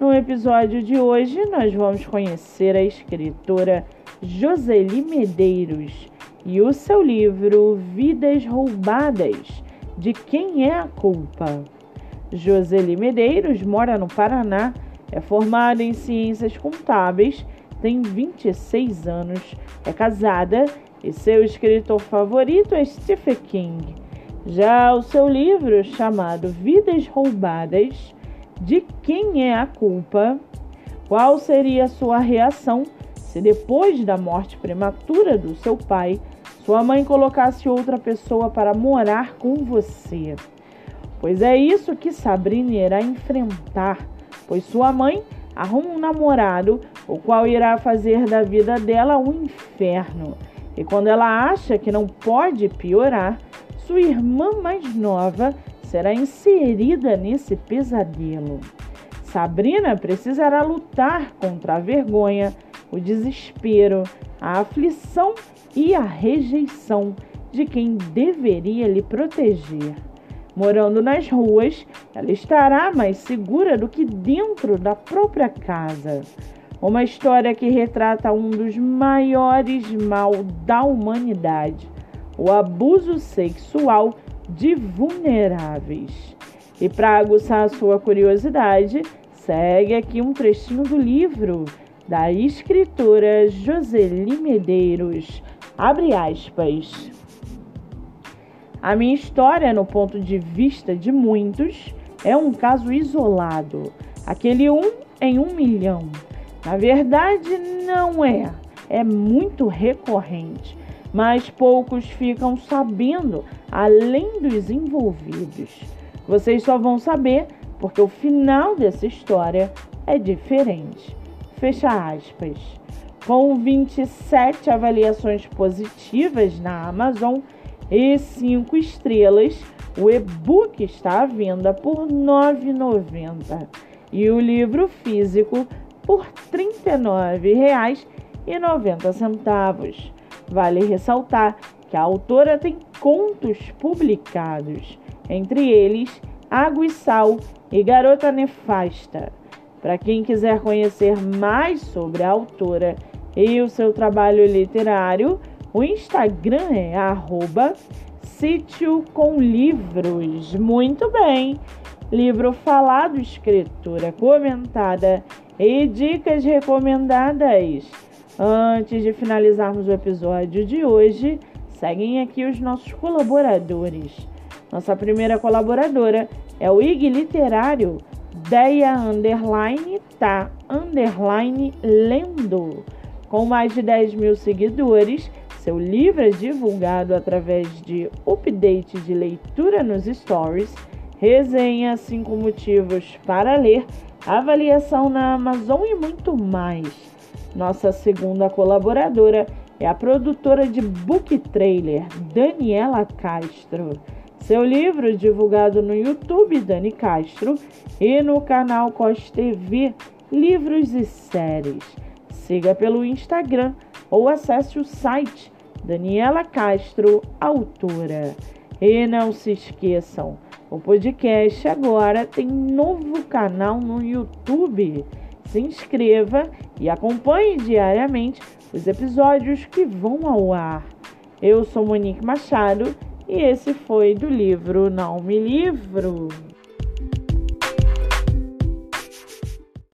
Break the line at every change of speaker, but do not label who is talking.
No episódio de hoje, nós vamos conhecer a escritora Joseli Medeiros e o seu livro Vidas Roubadas De Quem é a Culpa? Joseli Medeiros mora no Paraná, é formada em Ciências Contábeis, tem 26 anos, é casada e seu escritor favorito é Stephen King. Já o seu livro, chamado Vidas Roubadas, de quem é a culpa, qual seria a sua reação se depois da morte prematura do seu pai, sua mãe colocasse outra pessoa para morar com você. Pois é isso que Sabrina irá enfrentar, pois sua mãe arruma um namorado, o qual irá fazer da vida dela um inferno. E quando ela acha que não pode piorar, sua irmã mais nova será inserida nesse pesadelo. Sabrina precisará lutar contra a vergonha, o desespero, a aflição e a rejeição de quem deveria lhe proteger. Morando nas ruas, ela estará mais segura do que dentro da própria casa. Uma história que retrata um dos maiores mal da humanidade, o abuso sexual de vulneráveis. E para aguçar a sua curiosidade, segue aqui um trechinho do livro da escritora Joseli Medeiros. Abre aspas. A minha história, no ponto de vista de muitos, é um caso isolado, aquele um em um milhão. Na verdade, não é. É muito recorrente mas poucos ficam sabendo, além dos envolvidos. Vocês só vão saber porque o final dessa história é diferente. Fecha aspas. Com 27 avaliações positivas na Amazon e 5 estrelas, o e-book está à venda por R$ 9,90 e o livro físico por R$ 39,90. Vale ressaltar que a autora tem contos publicados, entre eles Água e Sal e Garota Nefasta. Para quem quiser conhecer mais sobre a autora e o seu trabalho literário, o Instagram é arroba sítio com livros. Muito bem! Livro falado, escritura comentada e dicas recomendadas. Antes de finalizarmos o episódio de hoje, seguem aqui os nossos colaboradores. Nossa primeira colaboradora é o IG Literário, Deia Underline Tá Underline Lendo. Com mais de 10 mil seguidores, seu livro é divulgado através de update de leitura nos stories, resenha 5 motivos para ler, avaliação na Amazon e muito mais. Nossa segunda colaboradora é a produtora de book trailer, Daniela Castro. Seu livro divulgado no YouTube Dani Castro e no canal Cos TV Livros e Séries. Siga pelo Instagram ou acesse o site Daniela Castro, autora. E não se esqueçam, o podcast agora tem novo canal no YouTube se inscreva e acompanhe diariamente os episódios que vão ao ar. Eu sou Monique Machado e esse foi do livro Não Me Livro.